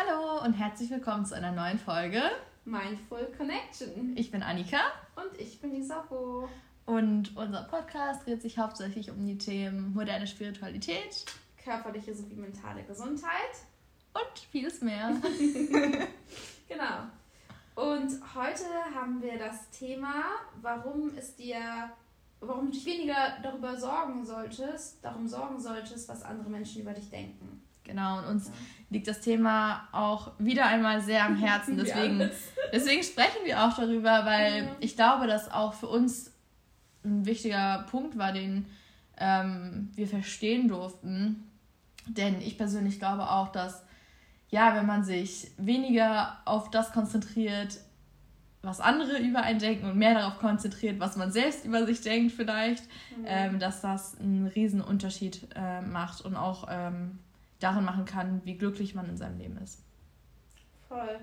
Hallo und herzlich willkommen zu einer neuen Folge Mindful Connection. Ich bin Annika. Und ich bin Isapo. Und unser Podcast dreht sich hauptsächlich um die Themen moderne Spiritualität, körperliche sowie mentale Gesundheit und vieles mehr. genau. Und heute haben wir das Thema, warum es dir, warum du dich weniger darüber sorgen solltest, darum sorgen solltest, was andere Menschen über dich denken. Genau, und uns liegt das Thema auch wieder einmal sehr am Herzen. Deswegen, deswegen sprechen wir auch darüber, weil ja. ich glaube, dass auch für uns ein wichtiger Punkt war, den ähm, wir verstehen durften. Denn ich persönlich glaube auch, dass, ja, wenn man sich weniger auf das konzentriert, was andere über einen denken und mehr darauf konzentriert, was man selbst über sich denkt vielleicht, mhm. ähm, dass das einen riesen Unterschied äh, macht und auch ähm, darin machen kann, wie glücklich man in seinem Leben ist. Voll.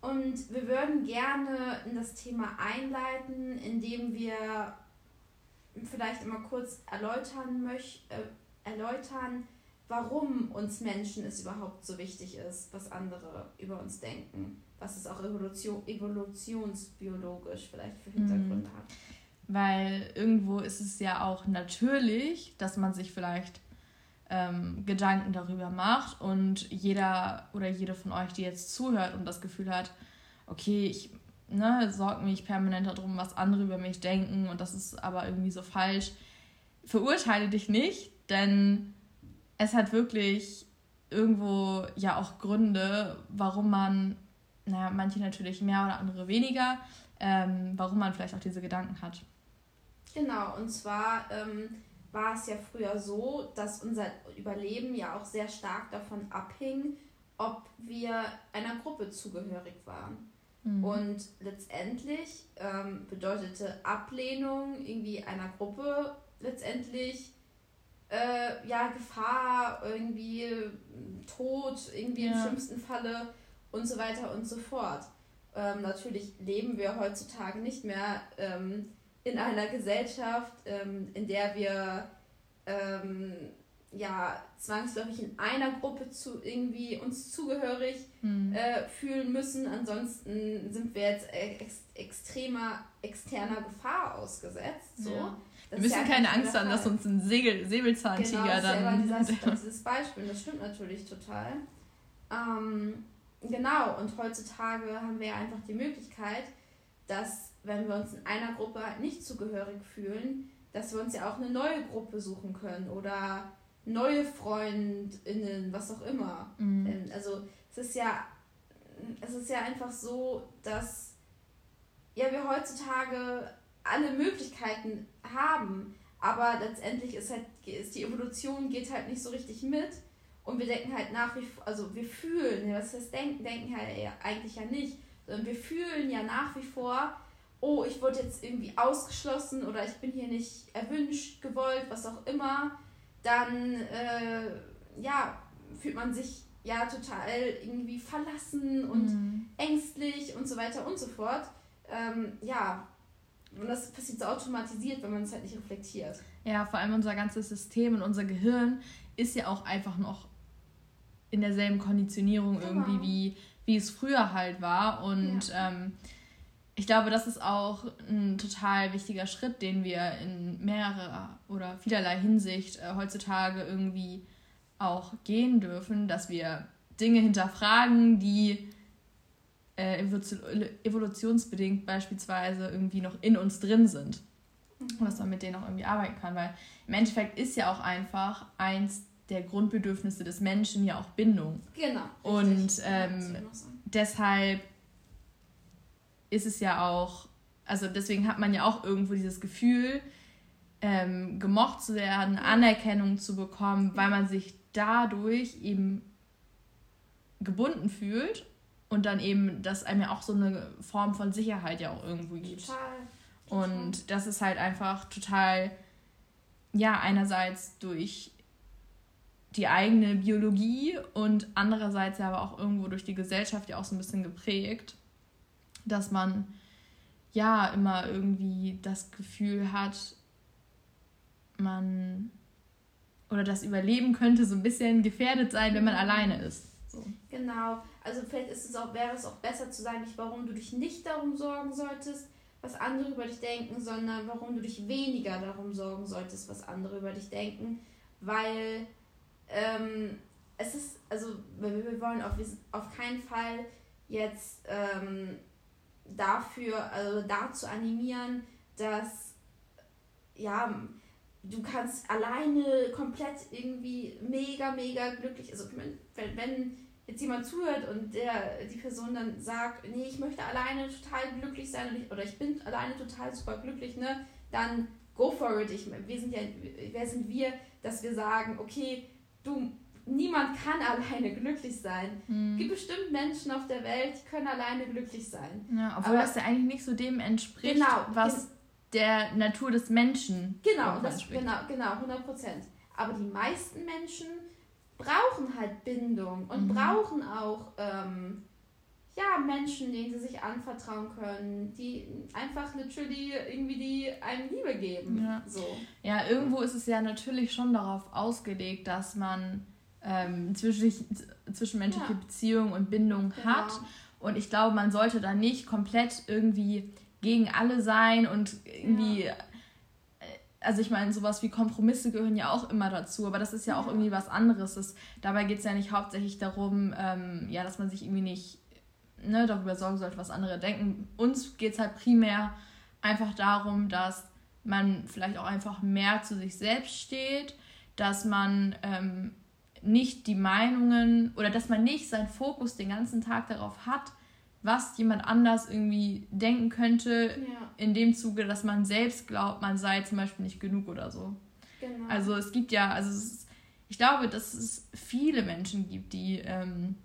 Und wir würden gerne in das Thema einleiten, indem wir vielleicht immer kurz erläutern möchten, äh, erläutern, warum uns Menschen es überhaupt so wichtig ist, was andere über uns denken, was es auch Evolution, evolutionsbiologisch vielleicht für Hintergründe mhm. hat. Weil irgendwo ist es ja auch natürlich, dass man sich vielleicht ähm, Gedanken darüber macht und jeder oder jede von euch, die jetzt zuhört und das Gefühl hat, okay, ich ne, sorge mich permanent darum, was andere über mich denken und das ist aber irgendwie so falsch, verurteile dich nicht, denn es hat wirklich irgendwo ja auch Gründe, warum man, naja, manche natürlich mehr oder andere weniger, ähm, warum man vielleicht auch diese Gedanken hat. Genau, und zwar ähm, war es ja früher so, dass unser Überleben ja auch sehr stark davon abhing, ob wir einer Gruppe zugehörig waren. Mhm. Und letztendlich ähm, bedeutete Ablehnung irgendwie einer Gruppe letztendlich äh, ja Gefahr, irgendwie Tod, irgendwie ja. im schlimmsten Falle und so weiter und so fort. Ähm, natürlich leben wir heutzutage nicht mehr ähm, in einer Gesellschaft, ähm, in der wir ähm, ja zwangsläufig in einer Gruppe zu irgendwie uns zugehörig mhm. äh, fühlen müssen. Ansonsten sind wir jetzt ex extremer externer Gefahr ausgesetzt. So. Ja. Wir müssen ja keine Angst haben, dass uns ein Segel Säbelzahntiger genau, dann. Genau, das, dieses Beispiel, das stimmt natürlich total. Ähm, genau, und heutzutage haben wir einfach die Möglichkeit, dass wenn wir uns in einer Gruppe halt nicht zugehörig fühlen, dass wir uns ja auch eine neue Gruppe suchen können oder neue FreundInnen, was auch immer. Mhm. Also es ist ja, es ist ja einfach so, dass ja wir heutzutage alle Möglichkeiten haben, aber letztendlich ist halt ist die Evolution geht halt nicht so richtig mit und wir denken halt nach wie vor, also wir fühlen, was heißt denken, denken halt eigentlich ja nicht, sondern wir fühlen ja nach wie vor, oh, ich wurde jetzt irgendwie ausgeschlossen oder ich bin hier nicht erwünscht, gewollt, was auch immer, dann äh, ja, fühlt man sich ja total irgendwie verlassen und mhm. ängstlich und so weiter und so fort. Ähm, ja, und das passiert so automatisiert, wenn man es halt nicht reflektiert. Ja, vor allem unser ganzes System und unser Gehirn ist ja auch einfach noch in derselben Konditionierung genau. irgendwie, wie, wie es früher halt war. Und ja. ähm, ich glaube, das ist auch ein total wichtiger Schritt, den wir in mehrerer oder vielerlei Hinsicht äh, heutzutage irgendwie auch gehen dürfen, dass wir Dinge hinterfragen, die äh, evolutionsbedingt beispielsweise irgendwie noch in uns drin sind. Mhm. Und dass man mit denen auch irgendwie arbeiten kann, weil im Endeffekt ist ja auch einfach eins der Grundbedürfnisse des Menschen ja auch Bindung. Genau. Und ähm, deshalb ist es ja auch, also deswegen hat man ja auch irgendwo dieses Gefühl, ähm, gemocht zu werden, Anerkennung zu bekommen, weil man sich dadurch eben gebunden fühlt und dann eben, dass einem ja auch so eine Form von Sicherheit ja auch irgendwo gibt. Total. total. Und das ist halt einfach total, ja, einerseits durch die eigene Biologie und andererseits ja aber auch irgendwo durch die Gesellschaft ja auch so ein bisschen geprägt dass man ja immer irgendwie das Gefühl hat, man oder das Überleben könnte so ein bisschen gefährdet sein, wenn man alleine ist. So. Genau. Also vielleicht ist es auch, wäre es auch besser zu sagen, nicht warum du dich nicht darum sorgen solltest, was andere über dich denken, sondern warum du dich weniger darum sorgen solltest, was andere über dich denken. Weil ähm, es ist, also wir, wir wollen auf, auf keinen Fall jetzt ähm, dafür, also dazu animieren, dass ja, du kannst alleine komplett irgendwie mega, mega glücklich, also wenn, wenn jetzt jemand zuhört und der, die Person dann sagt, nee, ich möchte alleine total glücklich sein ich, oder ich bin alleine total super glücklich, ne, dann go for it. Ich, wir sind ja, wer sind wir, dass wir sagen, okay, du, niemand kann alleine glücklich sein. Mhm. Es gibt bestimmt Menschen auf der Welt, die können alleine glücklich sein. Ja, obwohl Aber, das ja eigentlich nicht so dem entspricht, genau, was der Natur des Menschen genau, das, genau, genau, 100 Prozent. Aber die meisten Menschen brauchen halt Bindung und mhm. brauchen auch ähm, ja, Menschen, denen sie sich anvertrauen können, die einfach literally irgendwie die einem Liebe geben. Ja, so. ja irgendwo ist es ja natürlich schon darauf ausgelegt, dass man ähm, zwischenmenschliche, zwischenmenschliche ja. Beziehungen und Bindung genau. hat. Und ich glaube, man sollte da nicht komplett irgendwie gegen alle sein und irgendwie ja also ich meine, sowas wie Kompromisse gehören ja auch immer dazu, aber das ist ja auch irgendwie was anderes. Das, dabei geht es ja nicht hauptsächlich darum, ähm, ja, dass man sich irgendwie nicht ne, darüber sorgen sollte, was andere denken. Uns geht es halt primär einfach darum, dass man vielleicht auch einfach mehr zu sich selbst steht, dass man ähm, nicht die Meinungen oder dass man nicht seinen Fokus den ganzen Tag darauf hat, was jemand anders irgendwie denken könnte, ja. in dem Zuge, dass man selbst glaubt, man sei zum Beispiel nicht genug oder so. Genau. Also es gibt ja, also ist, ich glaube, dass es viele Menschen gibt, die ähm,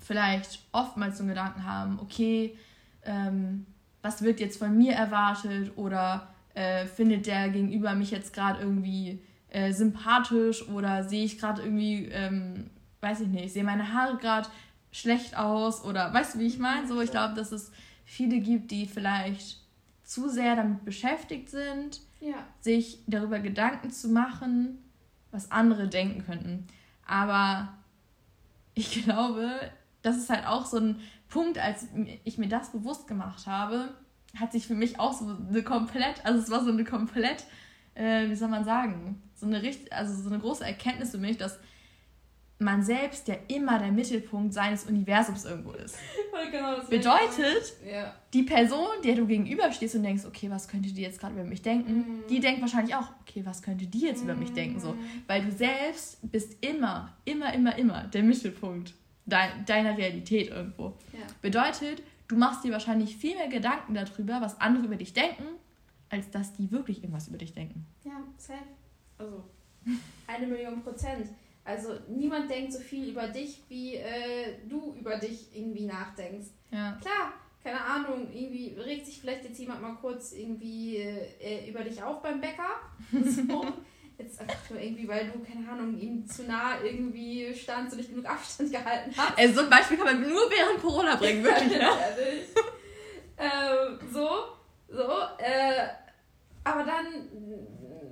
vielleicht oftmals so einen Gedanken haben, okay, ähm, was wird jetzt von mir erwartet oder äh, findet der Gegenüber mich jetzt gerade irgendwie äh, sympathisch oder sehe ich gerade irgendwie, ähm, weiß ich nicht, sehe meine Haare gerade schlecht aus oder weißt du, wie ich meine? So, ich glaube, dass es viele gibt, die vielleicht zu sehr damit beschäftigt sind, ja. sich darüber Gedanken zu machen, was andere denken könnten. Aber ich glaube, das ist halt auch so ein Punkt, als ich mir das bewusst gemacht habe, hat sich für mich auch so eine komplett, also es war so eine komplett, äh, wie soll man sagen, so eine richtig, also so eine große Erkenntnis für mich, dass man selbst ja immer der Mittelpunkt seines Universums irgendwo ist. Genau Bedeutet, ja. die Person, der du gegenüberstehst und denkst, okay, was könnte die jetzt gerade über mich denken, mhm. die denkt wahrscheinlich auch, okay, was könnte die jetzt mhm. über mich denken, so. Mhm. Weil du selbst bist immer, immer, immer, immer der Mittelpunkt dein, deiner Realität irgendwo. Ja. Bedeutet, du machst dir wahrscheinlich viel mehr Gedanken darüber, was andere über dich denken, als dass die wirklich irgendwas über dich denken. Ja, safe. Also, eine Million Prozent. Also niemand denkt so viel über dich, wie äh, du über dich irgendwie nachdenkst. Ja. Klar, keine Ahnung, irgendwie regt sich vielleicht jetzt jemand mal kurz irgendwie äh, über dich auf beim Bäcker. So. jetzt einfach nur irgendwie, weil du, keine Ahnung, ihm zu nah irgendwie standst und nicht genug Abstand gehalten hast. Also so ein Beispiel kann man nur während Corona bringen, wirklich, ne? ähm, so, so, äh, aber dann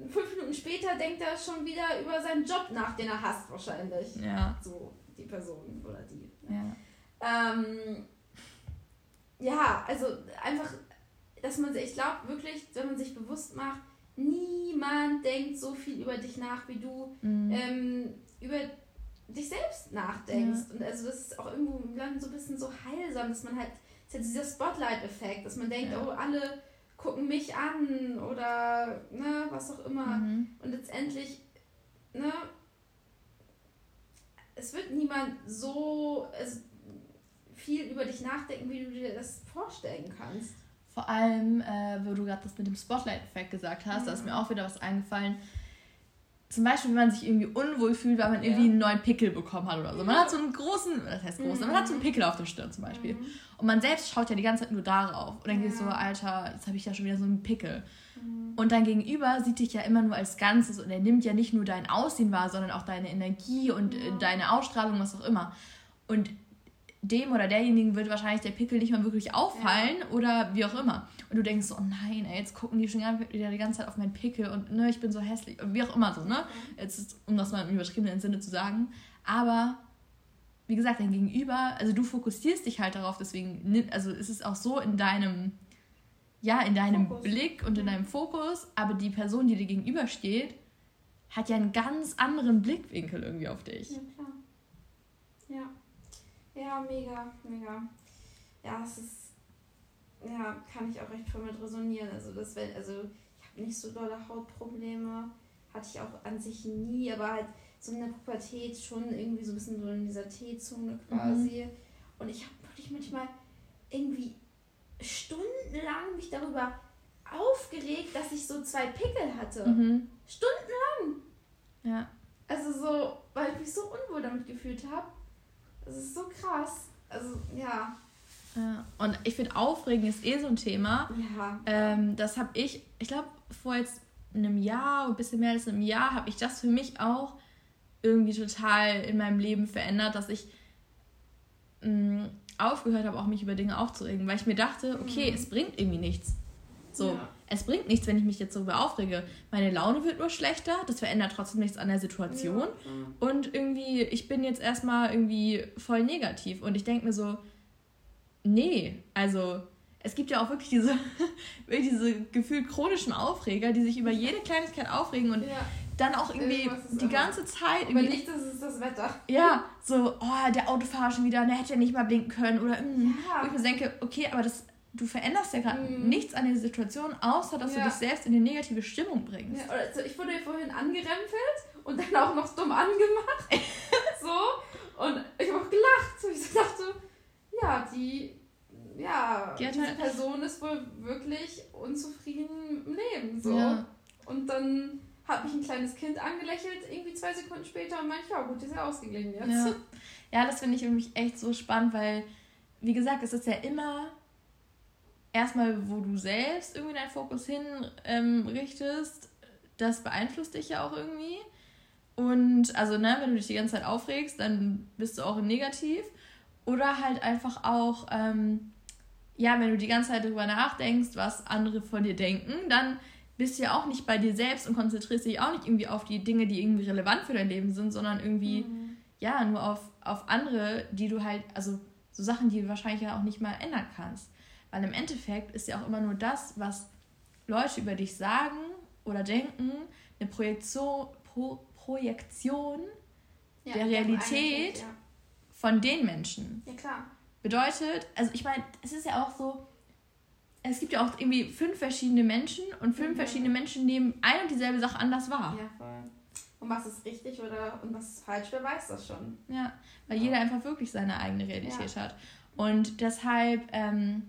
fünf Minuten später denkt er schon wieder über seinen Job nach, den er hasst wahrscheinlich. Ja. So, die Person oder die. Ja. Ähm, ja, also einfach, dass man sich, ich glaube wirklich, wenn man sich bewusst macht, niemand denkt so viel über dich nach, wie du mhm. ähm, über dich selbst nachdenkst. Ja. Und also das ist auch irgendwo so ein bisschen so heilsam, dass man halt, ist ja dieser Spotlight-Effekt, dass man denkt, ja. oh, alle gucken mich an oder ne, was auch immer. Mhm. Und letztendlich, ne, es wird niemand so viel über dich nachdenken, wie du dir das vorstellen kannst. Vor allem, äh, wo du gerade das mit dem Spotlight-Effekt gesagt hast, mhm. da ist mir auch wieder was eingefallen zum Beispiel, wenn man sich irgendwie unwohl fühlt, weil man ja. irgendwie einen neuen Pickel bekommen hat oder so. Man hat so einen großen, das heißt groß, mhm. man hat so einen Pickel auf der Stirn zum Beispiel. Mhm. Und man selbst schaut ja die ganze Zeit nur darauf. Und dann ja. geht so, Alter, jetzt habe ich ja schon wieder so einen Pickel. Mhm. Und dein Gegenüber sieht dich ja immer nur als Ganzes und er nimmt ja nicht nur dein Aussehen wahr, sondern auch deine Energie und äh, ja. deine Ausstrahlung, was auch immer. Und dem oder derjenigen wird wahrscheinlich der Pickel nicht mal wirklich auffallen ja. oder wie auch immer. Und du denkst so, oh nein, ey, jetzt gucken die schon wieder die ganze Zeit auf meinen Pickel und ne, ich bin so hässlich, wie auch immer so, ne? Jetzt ist, um das mal im übertriebenen Sinne zu sagen. Aber wie gesagt, dein Gegenüber, also du fokussierst dich halt darauf, deswegen, also ist es auch so in deinem, ja, in deinem Fokus. Blick und in deinem Fokus, aber die Person, die dir gegenübersteht, hat ja einen ganz anderen Blickwinkel irgendwie auf dich. Ja, klar. Ja. Ja, mega, mega. Ja, es ist, ja, kann ich auch recht voll mit resonieren. Also, das, wenn, also ich habe nicht so dolle Hautprobleme, hatte ich auch an sich nie, aber halt so in der Pubertät schon irgendwie so ein bisschen so in dieser T-Zone quasi. Mhm. Und ich habe wirklich manchmal irgendwie stundenlang mich darüber aufgeregt, dass ich so zwei Pickel hatte. Mhm. Stundenlang. Ja. Also so, weil ich mich so unwohl damit gefühlt habe. Das ist so krass. Also, ja. Und ich finde, Aufregen ist eh so ein Thema. Ja. Ähm, das habe ich, ich glaube, vor jetzt einem Jahr, ein bisschen mehr als einem Jahr, habe ich das für mich auch irgendwie total in meinem Leben verändert, dass ich mh, mm, aufgehört habe, auch mich über Dinge aufzuregen, weil ich mir dachte, okay, mhm. es bringt irgendwie nichts. So, ja. Es bringt nichts, wenn ich mich jetzt darüber aufrege. Meine Laune wird nur schlechter, das verändert trotzdem nichts an der Situation. Ja. Und irgendwie, ich bin jetzt erstmal irgendwie voll negativ. Und ich denke mir so, nee, also es gibt ja auch wirklich diese, diese gefühlt chronischen Aufreger, die sich über jede Kleinigkeit aufregen und ja. dann auch irgendwie die ganze Zeit. Aber nicht, das ist das Wetter. Ja, so, oh, der Autofahrer schon wieder, der hätte ja nicht mal blinken können. Oder, mm, ja. wo ich mir denke, okay, aber das du veränderst ja gerade mhm. nichts an der Situation, außer dass ja. du dich selbst in eine negative Stimmung bringst. Ja, also ich wurde vorhin angerempelt und dann auch noch dumm angemacht. so. Und ich habe auch gelacht. So, ich dachte, ja, die, ja, die diese halt Person ist wohl wirklich unzufrieden im Leben. So. Ja. Und dann habe ich ein kleines Kind angelächelt, irgendwie zwei Sekunden später und meinte, ja gut, die ist ja ausgeglichen jetzt. Ja, ja das finde ich irgendwie echt so spannend, weil, wie gesagt, es ist ja immer erstmal, wo du selbst irgendwie deinen Fokus hinrichtest, ähm, das beeinflusst dich ja auch irgendwie. Und also, ne, wenn du dich die ganze Zeit aufregst, dann bist du auch negativ. Oder halt einfach auch, ähm, ja, wenn du die ganze Zeit darüber nachdenkst, was andere von dir denken, dann bist du ja auch nicht bei dir selbst und konzentrierst dich auch nicht irgendwie auf die Dinge, die irgendwie relevant für dein Leben sind, sondern irgendwie, mhm. ja, nur auf, auf andere, die du halt, also so Sachen, die du wahrscheinlich ja auch nicht mal ändern kannst. Weil im Endeffekt ist ja auch immer nur das, was Leute über dich sagen oder denken, eine Projektion, Pro, Projektion ja, der Realität ja. von den Menschen. Ja, klar. Bedeutet, also ich meine, es ist ja auch so, es gibt ja auch irgendwie fünf verschiedene Menschen und fünf mhm. verschiedene Menschen nehmen ein und dieselbe Sache anders wahr. Ja, voll. Und was ist richtig oder und was ist falsch, wer weiß das schon. Ja, weil ja. jeder einfach wirklich seine eigene Realität ja. hat. Und deshalb ähm,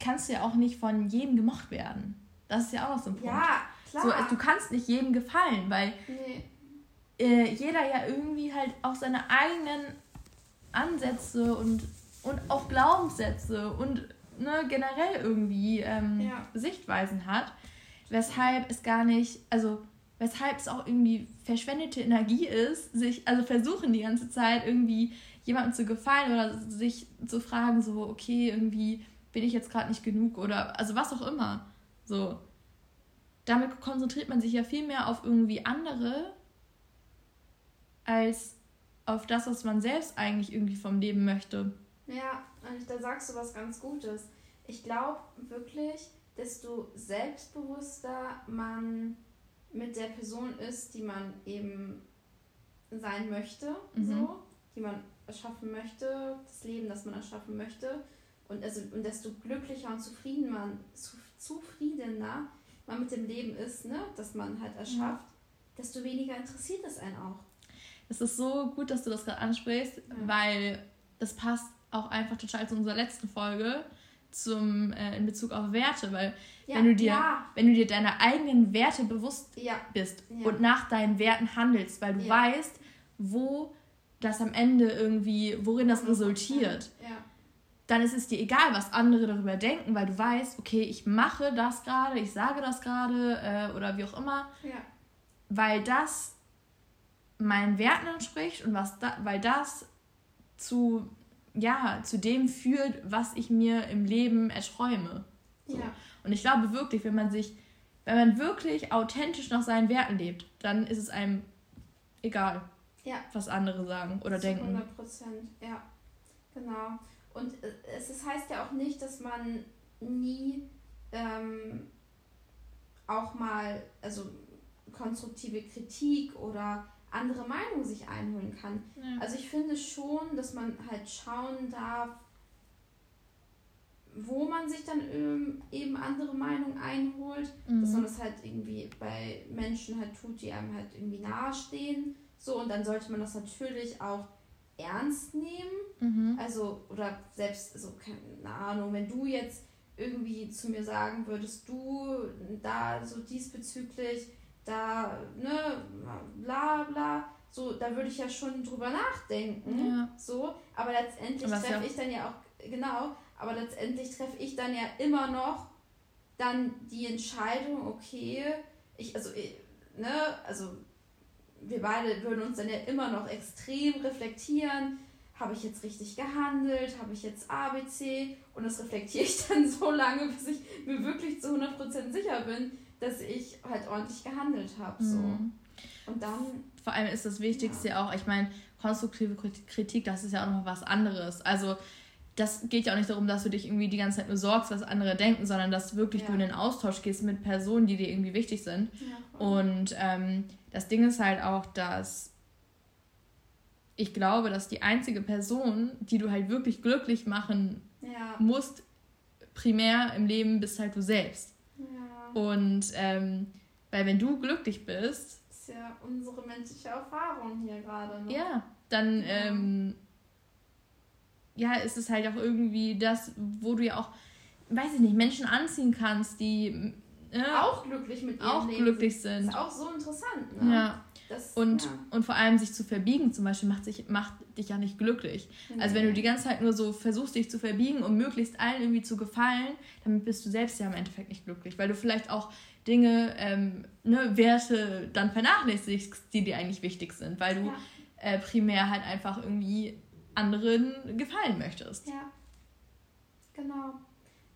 kannst du ja auch nicht von jedem gemocht werden. Das ist ja auch noch so ein Punkt. Ja, klar. So, also du kannst nicht jedem gefallen, weil nee. äh, jeder ja irgendwie halt auch seine eigenen Ansätze und, und auch Glaubenssätze und ne, generell irgendwie ähm, ja. Sichtweisen hat, weshalb es gar nicht, also weshalb es auch irgendwie verschwendete Energie ist, sich, also versuchen die ganze Zeit irgendwie jemandem zu gefallen oder sich zu fragen, so, okay, irgendwie bin ich jetzt gerade nicht genug oder also was auch immer. So. Damit konzentriert man sich ja viel mehr auf irgendwie andere als auf das, was man selbst eigentlich irgendwie vom Leben möchte. Ja, und da sagst du was ganz Gutes. Ich glaube wirklich, desto selbstbewusster man mit der Person ist, die man eben sein möchte, mhm. so, die man erschaffen möchte, das Leben, das man erschaffen möchte, und, also, und desto glücklicher und zufrieden man, zu, zufriedener man mit dem Leben ist, ne, das man halt erschafft, ja. desto weniger interessiert es einen auch. Es ist so gut, dass du das gerade ansprichst, ja. weil das passt auch einfach total zu unserer letzten Folge zum, äh, in Bezug auf Werte, weil ja, wenn, du dir, ja. wenn du dir deiner eigenen Werte bewusst ja. bist und nach deinen Werten handelst, weil du weißt, wo das am Ende irgendwie, worin das resultiert, dann ist es dir egal, was andere darüber denken, weil du weißt, okay, ich mache das gerade, ich sage das gerade äh, oder wie auch immer, ja. weil das meinen Werten entspricht und was da, weil das zu, ja, zu dem führt, was ich mir im Leben erträume. So. Ja. Und ich glaube wirklich, wenn man sich, wenn man wirklich authentisch nach seinen Werten lebt, dann ist es einem egal, ja. was andere sagen oder Zu denken. 100 Prozent, ja, genau. Und äh, es, es heißt ja auch nicht, dass man nie ähm, auch mal, also konstruktive Kritik oder andere Meinungen sich einholen kann. Ja. Also ich finde schon, dass man halt schauen darf, wo man sich dann ähm, eben andere Meinungen einholt, mhm. dass man das halt irgendwie bei Menschen halt tut, die einem halt irgendwie nahestehen. So, und dann sollte man das natürlich auch ernst nehmen. Mhm. Also, oder selbst, so, keine Ahnung, wenn du jetzt irgendwie zu mir sagen würdest, du da so diesbezüglich, da, ne, bla bla, so, da würde ich ja schon drüber nachdenken. Ja. So, aber letztendlich treffe ja ich dann ja auch, genau, aber letztendlich treffe ich dann ja immer noch dann die Entscheidung, okay, ich, also, ne, also wir beide würden uns dann ja immer noch extrem reflektieren. Habe ich jetzt richtig gehandelt? Habe ich jetzt ABC? Und das reflektiere ich dann so lange, bis ich mir wirklich zu 100% sicher bin, dass ich halt ordentlich gehandelt habe. So. Mhm. Und dann. Vor allem ist das Wichtigste ja. auch, ich meine, konstruktive Kritik, das ist ja auch noch was anderes. Also das geht ja auch nicht darum, dass du dich irgendwie die ganze Zeit nur sorgst, was andere denken, sondern dass wirklich ja. du in den Austausch gehst mit Personen, die dir irgendwie wichtig sind. Ja, und ähm, das Ding ist halt auch, dass ich glaube, dass die einzige Person, die du halt wirklich glücklich machen ja. musst, primär im Leben bist halt du selbst. Und ähm, weil wenn du glücklich bist. Das ist ja unsere menschliche Erfahrung hier gerade. Ne? Ja, dann ähm, ja, ist es halt auch irgendwie das, wo du ja auch, weiß ich nicht, Menschen anziehen kannst, die äh, auch glücklich mit ihrem auch Leben glücklich sind. Das ist auch so interessant. Ne? Ja. Das, und, ja. und vor allem sich zu verbiegen zum Beispiel macht, sich, macht dich ja nicht glücklich. Nee. Also wenn du die ganze Zeit nur so versuchst, dich zu verbiegen, um möglichst allen irgendwie zu gefallen, dann bist du selbst ja im Endeffekt nicht glücklich, weil du vielleicht auch Dinge, ähm, ne, Werte dann vernachlässigst, die dir eigentlich wichtig sind, weil du ja. äh, primär halt einfach irgendwie anderen gefallen möchtest. Ja, genau.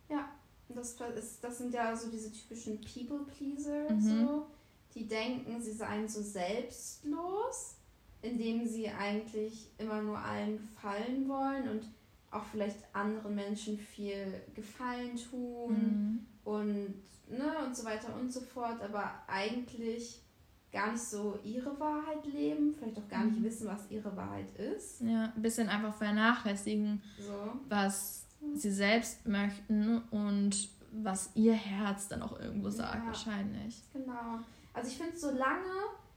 Ja, das, ist, das sind ja so diese typischen People-Pleaser, mhm. so, die denken, sie seien so selbstlos, indem sie eigentlich immer nur allen gefallen wollen und auch vielleicht anderen Menschen viel Gefallen tun mhm. und, ne, und so weiter und so fort, aber eigentlich gar nicht so ihre Wahrheit leben, vielleicht auch gar nicht mhm. wissen, was ihre Wahrheit ist. Ja, ein bisschen einfach vernachlässigen, so. was sie selbst möchten und was ihr Herz dann auch irgendwo sagt, ja, wahrscheinlich. Genau. Also ich finde, solange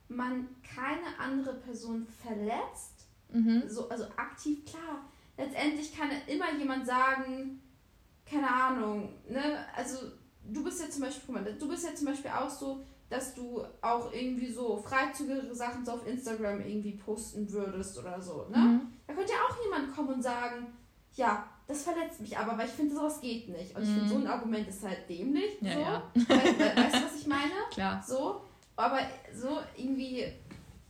man keine andere Person verletzt, mhm. so, also aktiv, klar, letztendlich kann immer jemand sagen, keine Ahnung, ne, also du bist ja zum Beispiel, guck mal, du bist ja zum Beispiel auch so, dass du auch irgendwie so freizügigere Sachen so auf Instagram irgendwie posten würdest oder so, ne? Mhm. Da könnte ja auch jemand kommen und sagen, ja, das verletzt mich aber, weil ich finde, sowas geht nicht. Und ich finde, so ein mhm. Argument ist halt dämlich. Ja, so. ja. Weißt, weißt du, was ich meine? Klar. So, aber so irgendwie,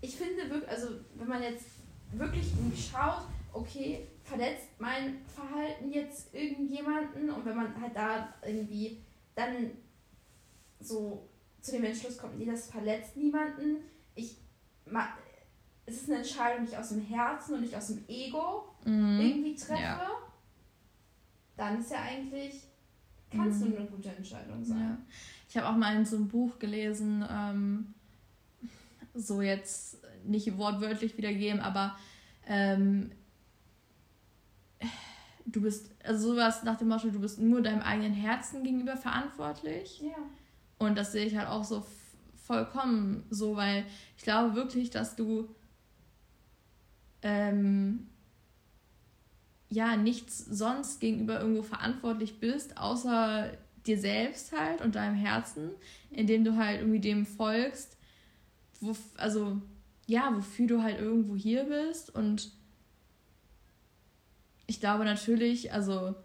ich finde wirklich, also wenn man jetzt wirklich irgendwie schaut, okay, verletzt mein Verhalten jetzt irgendjemanden und wenn man halt da irgendwie dann so zu dem Entschluss kommt, nee, das verletzt niemanden. Ich, es ist eine Entscheidung, die ich aus dem Herzen und nicht aus dem Ego mhm. irgendwie treffe. Ja. Dann ist ja eigentlich, kann es mhm. nur eine gute Entscheidung sein. Ja. Ich habe auch mal in so einem Buch gelesen, ähm, so jetzt nicht wortwörtlich wiedergeben, aber ähm, du bist, also sowas nach dem Motto, du bist nur deinem eigenen Herzen gegenüber verantwortlich. Ja. Und das sehe ich halt auch so vollkommen so, weil ich glaube wirklich, dass du ähm, ja nichts sonst gegenüber irgendwo verantwortlich bist, außer dir selbst halt und deinem Herzen, indem du halt irgendwie dem folgst, wo, also ja, wofür du halt irgendwo hier bist. Und ich glaube natürlich, also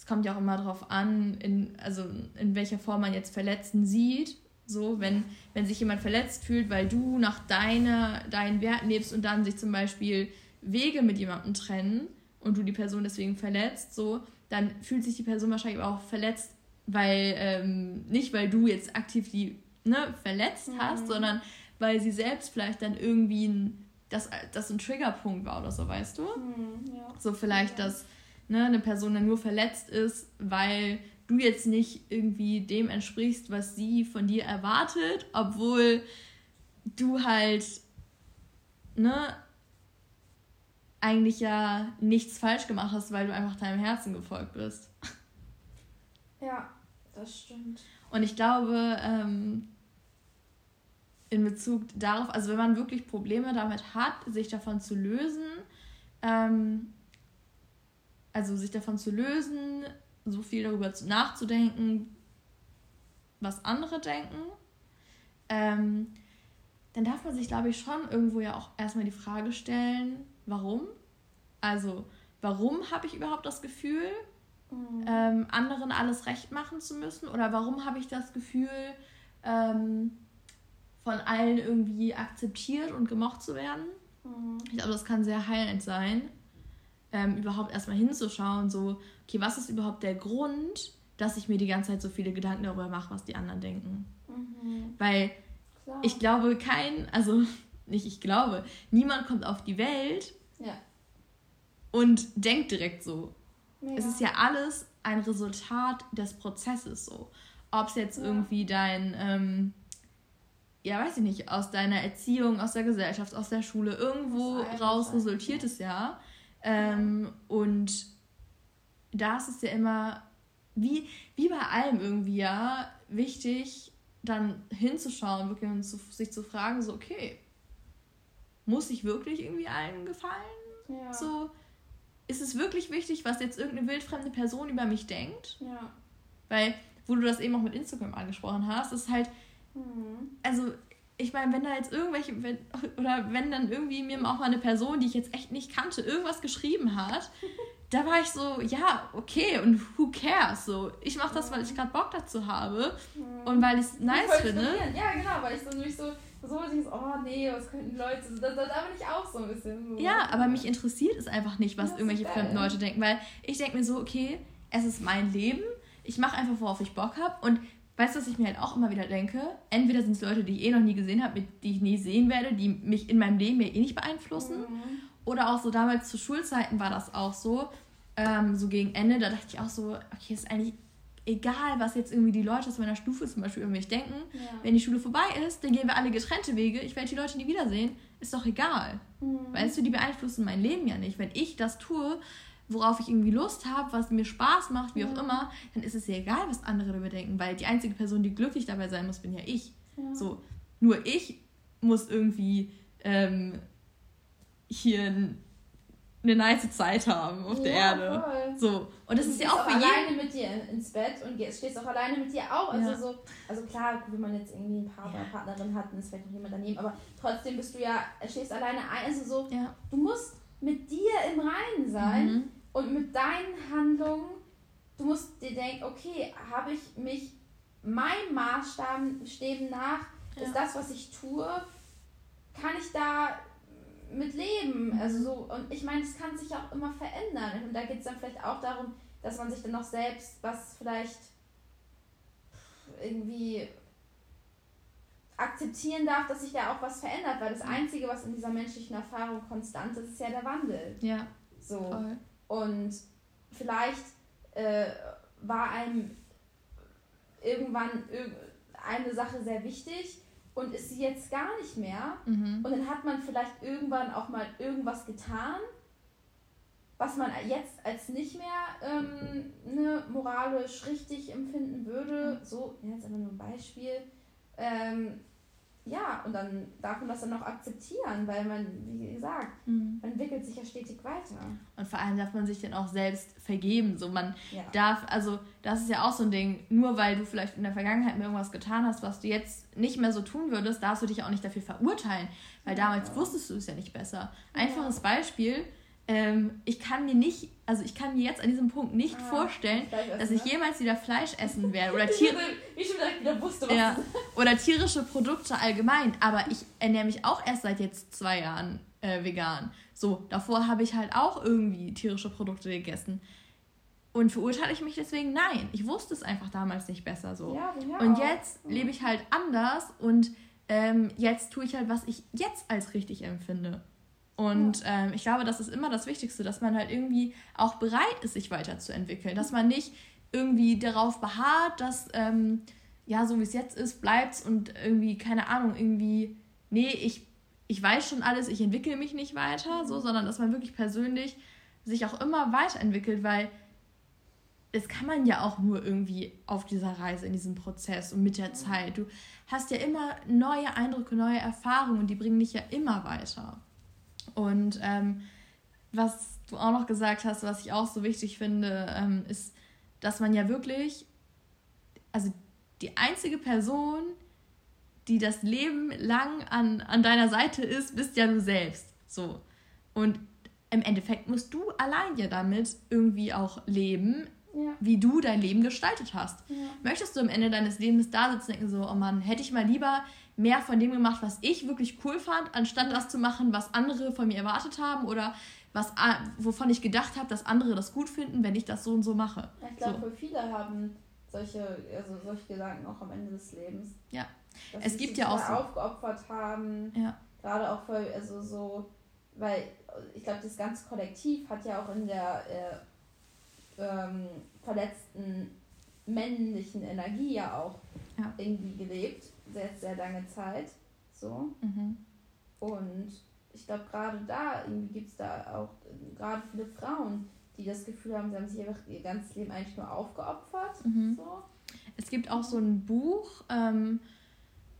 es kommt ja auch immer darauf an, in, also in welcher Form man jetzt Verletzten sieht. So, wenn, wenn sich jemand verletzt fühlt, weil du nach deiner, deinen Werten lebst und dann sich zum Beispiel Wege mit jemandem trennen und du die Person deswegen verletzt, so, dann fühlt sich die Person wahrscheinlich auch verletzt, weil, ähm, nicht weil du jetzt aktiv die ne, verletzt hast, mhm. sondern weil sie selbst vielleicht dann irgendwie ein dass das ein Triggerpunkt war oder so, weißt du? Mhm, ja. So vielleicht, ja. dass ne, eine Person dann nur verletzt ist, weil du jetzt nicht irgendwie dem entsprichst, was sie von dir erwartet, obwohl du halt ne eigentlich ja nichts falsch gemacht hast, weil du einfach deinem Herzen gefolgt bist. Ja, das stimmt. Und ich glaube, ähm, in Bezug darauf, also wenn man wirklich Probleme damit hat, sich davon zu lösen, ähm, also sich davon zu lösen, so viel darüber nachzudenken, was andere denken, ähm, dann darf man sich, glaube ich, schon irgendwo ja auch erstmal die Frage stellen, warum? Also, warum habe ich überhaupt das Gefühl, mhm. ähm, anderen alles recht machen zu müssen? Oder warum habe ich das Gefühl, ähm, von allen irgendwie akzeptiert und gemocht zu werden? Mhm. Ich glaube, das kann sehr heilend sein, ähm, überhaupt erstmal hinzuschauen, so, okay, was ist überhaupt der Grund, dass ich mir die ganze Zeit so viele Gedanken darüber mache, was die anderen denken? Mhm. Weil Klar. ich glaube, kein, also nicht ich glaube, niemand kommt auf die Welt ja. und denkt direkt so. Mega. Es ist ja alles ein Resultat des Prozesses so. Ob es jetzt ja. irgendwie dein, ähm, ja, weiß ich nicht, aus deiner Erziehung, aus der Gesellschaft, aus der Schule, irgendwo raus resultiert es ja. Ähm, und da ist es ja immer, wie, wie bei allem irgendwie ja, wichtig, dann hinzuschauen, wirklich und zu, sich zu fragen, so, okay, muss ich wirklich irgendwie allen gefallen? Ja. So, ist es wirklich wichtig, was jetzt irgendeine wildfremde Person über mich denkt? Ja. Weil, wo du das eben auch mit Instagram angesprochen hast, ist halt, mhm. also ich meine, wenn da jetzt irgendwelche, wenn, oder wenn dann irgendwie mir auch mal eine Person, die ich jetzt echt nicht kannte, irgendwas geschrieben hat, da war ich so, ja, okay, und who cares? So, ich mache das, weil ich gerade Bock dazu habe und weil ich es nice finde. Ja, genau, weil ich so nämlich so, so denkst, oh nee, was könnten Leute, da, da, da bin ich auch so ein bisschen so. Ja, aber mich interessiert es einfach nicht, was irgendwelche fremden Leute denken, weil ich denke mir so, okay, es ist mein Leben, ich mache einfach, worauf ich Bock habe und weißt du, was ich mir halt auch immer wieder denke? Entweder sind es Leute, die ich eh noch nie gesehen habe, die ich nie sehen werde, die mich in meinem Leben ja eh nicht beeinflussen. Mhm. Oder auch so damals zu Schulzeiten war das auch so. Ähm, so gegen Ende, da dachte ich auch so, okay, ist eigentlich egal, was jetzt irgendwie die Leute aus meiner Stufe zum Beispiel über mich denken. Ja. Wenn die Schule vorbei ist, dann gehen wir alle getrennte Wege. Ich werde die Leute nie wiedersehen. Ist doch egal. Mhm. Weißt du, die beeinflussen mein Leben ja nicht. Wenn ich das tue, worauf ich irgendwie Lust habe, was mir Spaß macht, wie ja. auch immer, dann ist es ja egal, was andere darüber denken, weil die einzige Person, die glücklich dabei sein muss, bin ja ich. Ja. So, nur ich muss irgendwie ähm, hier eine nice Zeit haben auf ja, der Erde. Voll. So. Und das ist ja auch, auch alleine mit dir ins Bett und stehst auch alleine mit dir auch. Also so, also klar, wenn man jetzt irgendwie einen Partner, Partnerin hat, dann ist vielleicht noch jemand daneben, aber trotzdem bist du ja, stehst alleine ein. Also so, du musst mit dir im Reinen sein. Mhm und mit deinen Handlungen, du musst dir denken, okay, habe ich mich meinem Maßstäben nach, ja. ist das, was ich tue, kann ich da mit leben? Also so, und ich meine, es kann sich auch immer verändern. Und da geht es dann vielleicht auch darum, dass man sich dann noch selbst was vielleicht irgendwie akzeptieren darf, dass sich da auch was verändert, weil das Einzige, was in dieser menschlichen Erfahrung konstant ist, ist ja der Wandel. Ja. So. Voll. Und vielleicht äh, war einem irgendwann eine Sache sehr wichtig und ist sie jetzt gar nicht mehr. Mhm. Und dann hat man vielleicht irgendwann auch mal irgendwas getan, was man jetzt als nicht mehr ähm, ne, moralisch richtig empfinden würde. Mhm. So, jetzt einfach nur ein Beispiel. Ähm, ja, und dann darf man das dann auch akzeptieren, weil man, wie gesagt, mhm. man entwickelt sich ja stetig weiter. Und vor allem darf man sich dann auch selbst vergeben. So, man ja. darf, also das ist ja auch so ein Ding, nur weil du vielleicht in der Vergangenheit mir irgendwas getan hast, was du jetzt nicht mehr so tun würdest, darfst du dich auch nicht dafür verurteilen. Weil damals ja. wusstest du es ja nicht besser. Einfaches ja. Beispiel, ähm, ich kann mir nicht, also ich kann mir jetzt an diesem Punkt nicht ah, vorstellen, dass ich ne? jemals wieder Fleisch essen werde oder Tiere. ich schon direkt wieder wusste, was ja, oder tierische Produkte allgemein. Aber ich ernähre mich auch erst seit jetzt zwei Jahren äh, vegan. So, davor habe ich halt auch irgendwie tierische Produkte gegessen. Und verurteile ich mich deswegen? Nein. Ich wusste es einfach damals nicht besser so. Ja, ja und jetzt mhm. lebe ich halt anders und ähm, jetzt tue ich halt, was ich jetzt als richtig empfinde. Und ähm, ich glaube, das ist immer das Wichtigste, dass man halt irgendwie auch bereit ist, sich weiterzuentwickeln. Dass man nicht irgendwie darauf beharrt, dass, ähm, ja, so wie es jetzt ist, bleibt und irgendwie, keine Ahnung, irgendwie, nee, ich, ich weiß schon alles, ich entwickle mich nicht weiter, so, sondern dass man wirklich persönlich sich auch immer weiterentwickelt, weil das kann man ja auch nur irgendwie auf dieser Reise, in diesem Prozess und mit der Zeit. Du hast ja immer neue Eindrücke, neue Erfahrungen und die bringen dich ja immer weiter. Und ähm, was du auch noch gesagt hast, was ich auch so wichtig finde, ähm, ist, dass man ja wirklich, also die einzige Person, die das Leben lang an, an deiner Seite ist, bist ja du selbst. So. Und im Endeffekt musst du allein ja damit irgendwie auch leben, ja. wie du dein Leben gestaltet hast. Ja. Möchtest du am Ende deines Lebens da sitzen und denken so, oh Mann, hätte ich mal lieber mehr von dem gemacht, was ich wirklich cool fand, anstatt das zu machen, was andere von mir erwartet haben oder was, wovon ich gedacht habe, dass andere das gut finden, wenn ich das so und so mache. Ich glaube, so. viele haben solche, also solche Gedanken auch am Ende des Lebens. Ja. Dass es gibt ja auch so aufgeopfert haben. Ja. Gerade auch voll, also so, weil ich glaube, das ganze Kollektiv hat ja auch in der äh, ähm, verletzten männlichen Energie ja auch ja. irgendwie gelebt, sehr, sehr lange Zeit. So. Mhm. Und ich glaube, gerade da irgendwie gibt es da auch gerade viele Frauen, die das Gefühl haben, sie haben sich einfach ihr ganzes Leben eigentlich nur aufgeopfert. Mhm. So. Es gibt auch so ein Buch, ähm,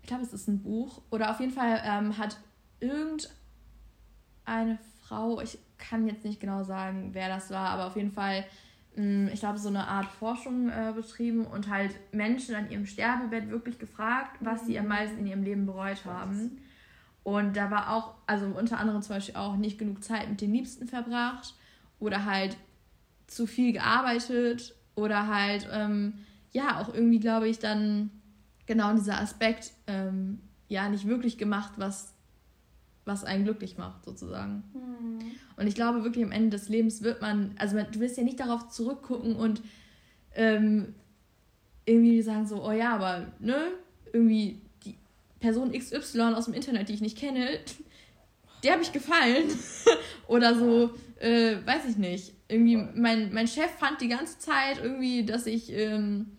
ich glaube, es ist ein Buch, oder auf jeden Fall ähm, hat irgendeine Frau, ich kann jetzt nicht genau sagen, wer das war, aber auf jeden Fall ich glaube, so eine Art Forschung äh, betrieben und halt Menschen an ihrem Sterbebett wirklich gefragt, was sie am meisten in ihrem Leben bereut haben. Und da war auch, also unter anderem zum Beispiel auch nicht genug Zeit mit den Liebsten verbracht oder halt zu viel gearbeitet oder halt, ähm, ja, auch irgendwie, glaube ich, dann genau dieser Aspekt, ähm, ja, nicht wirklich gemacht, was was einen glücklich macht, sozusagen. Mhm. Und ich glaube wirklich, am Ende des Lebens wird man, also man, du wirst ja nicht darauf zurückgucken und ähm, irgendwie sagen so, oh ja, aber, ne, irgendwie die Person XY aus dem Internet, die ich nicht kenne, der habe ich gefallen. Oder so, äh, weiß ich nicht. Irgendwie, mein, mein Chef fand die ganze Zeit irgendwie, dass ich, ähm,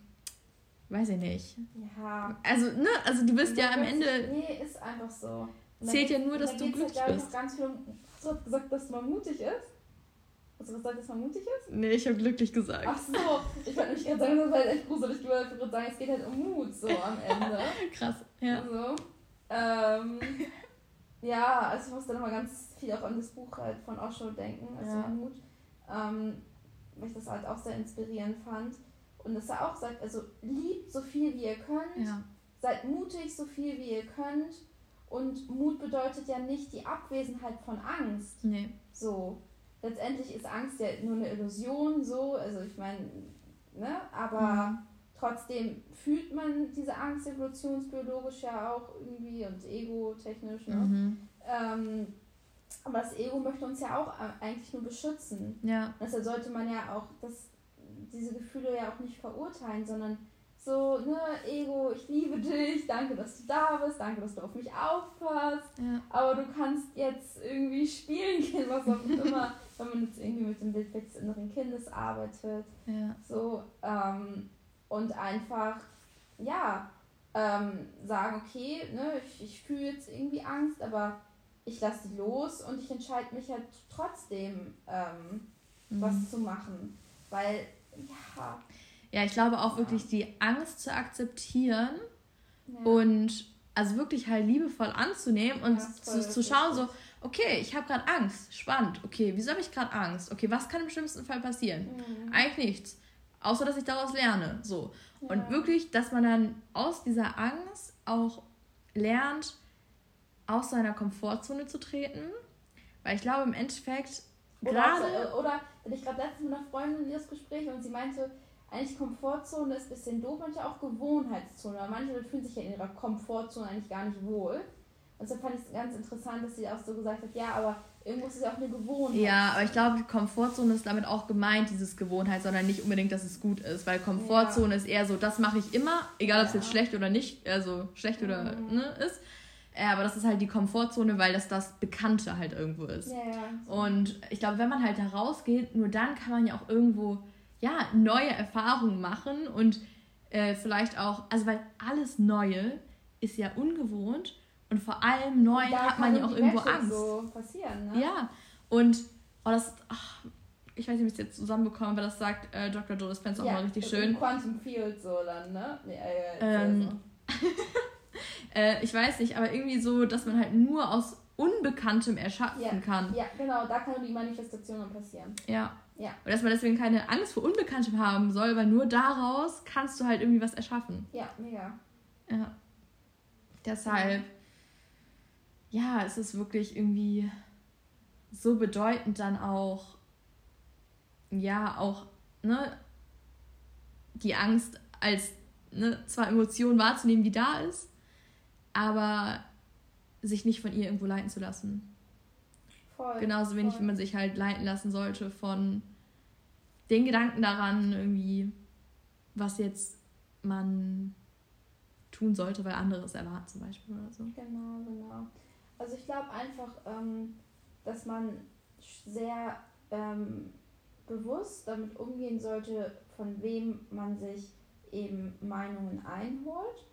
weiß ich nicht. Ja. Also, ne, also du bist ja am Ende. Nee, ist einfach so. Zählt ja nur, dass du glücklich halt, bist. ganz viel, hast du gesagt, dass man mutig ist? Hast du gesagt, dass man mutig ist? Nee, ich habe glücklich gesagt. Ach so, ich wollte nämlich gerade sagen, das war halt echt gruselig. Ich gerade sagen, es geht halt um Mut so am Ende. Krass, ja. Also, ähm, ja, also ich musste nochmal ganz viel auch an das Buch halt von Osho denken, also ja. an Mut. Ähm, weil ich das halt auch sehr inspirierend fand. Und dass er auch sagt, also liebt so viel wie ihr könnt, ja. seid mutig so viel wie ihr könnt und Mut bedeutet ja nicht die Abwesenheit von Angst. Nee. So. Letztendlich ist Angst ja nur eine Illusion, so. Also ich meine, ne? Aber mhm. trotzdem fühlt man diese Angst evolutionsbiologisch ja auch irgendwie und ego-technisch, ne? Mhm. Ähm, aber das Ego möchte uns ja auch eigentlich nur beschützen. Ja. Deshalb sollte man ja auch das, diese Gefühle ja auch nicht verurteilen, sondern so, ne, Ego, ich liebe dich, danke, dass du da bist, danke, dass du auf mich aufpasst. Ja. Aber du kannst jetzt irgendwie spielen gehen, was auch immer, wenn man jetzt irgendwie mit dem Bild des inneren Kindes arbeitet. Ja. So, ähm, und einfach, ja, ähm, sagen, okay, ne, ich, ich fühle jetzt irgendwie Angst, aber ich lasse die los und ich entscheide mich halt trotzdem, ähm, mhm. was zu machen. Weil, ja, ja, ich glaube auch wirklich die Angst zu akzeptieren ja. und also wirklich halt liebevoll anzunehmen und zu, zu schauen, so, okay, ich habe gerade Angst, spannend, okay, wieso habe ich gerade Angst? Okay, was kann im schlimmsten Fall passieren? Mhm. Eigentlich nichts, außer dass ich daraus lerne, so. Ja. Und wirklich, dass man dann aus dieser Angst auch lernt, aus seiner Komfortzone zu treten, weil ich glaube im Endeffekt gerade... Oder, oder ich glaube letztens mit einer Freundin das Gespräch und sie meinte, eigentlich Komfortzone ist ein bisschen doof, manche auch Gewohnheitszone, weil manche fühlen sich ja in ihrer Komfortzone eigentlich gar nicht wohl. Und deshalb fand ich es ganz interessant, dass sie auch so gesagt hat, ja, aber irgendwo ist es ja auch eine Gewohnheit. Ja, aber ich glaube, Komfortzone ist damit auch gemeint, dieses Gewohnheit, sondern nicht unbedingt, dass es gut ist, weil Komfortzone ja. ist eher so, das mache ich immer, egal ob es ja. jetzt schlecht oder nicht, also schlecht oder mhm. ne, ist. Äh, aber das ist halt die Komfortzone, weil das das Bekannte halt irgendwo ist. Ja, ja. Und ich glaube, wenn man halt da rausgeht, nur dann kann man ja auch irgendwo ja, neue Erfahrungen machen und äh, vielleicht auch, also weil alles Neue ist ja ungewohnt und vor allem neu hat man ja auch irgendwo Magic Angst. So passieren, ne? Ja, und oh, das, ach, ich weiß nicht, wie ich es jetzt zusammenbekomme, aber das sagt äh, Dr. Joe Dispenza auch ja, mal richtig schön. Quantum Field so dann, ne? Nee, äh, ähm, so. äh, ich weiß nicht, aber irgendwie so, dass man halt nur aus Unbekanntem erschaffen ja, kann. Ja, genau, da kann die Manifestation dann passieren. Ja. Ja. Und dass man deswegen keine Angst vor Unbekanntem haben soll, weil nur daraus kannst du halt irgendwie was erschaffen. Ja, mega. Ja. Deshalb, ja, es ist wirklich irgendwie so bedeutend dann auch, ja, auch, ne, die Angst als, ne, zwar Emotion wahrzunehmen, die da ist, aber sich nicht von ihr irgendwo leiten zu lassen. Voll. Genauso wenig, voll. wie man sich halt leiten lassen sollte von den Gedanken daran, irgendwie, was jetzt man tun sollte, weil andere es erwarten, zum Beispiel oder so. Genau, genau. Also ich glaube einfach, ähm, dass man sehr ähm, bewusst damit umgehen sollte, von wem man sich eben Meinungen einholt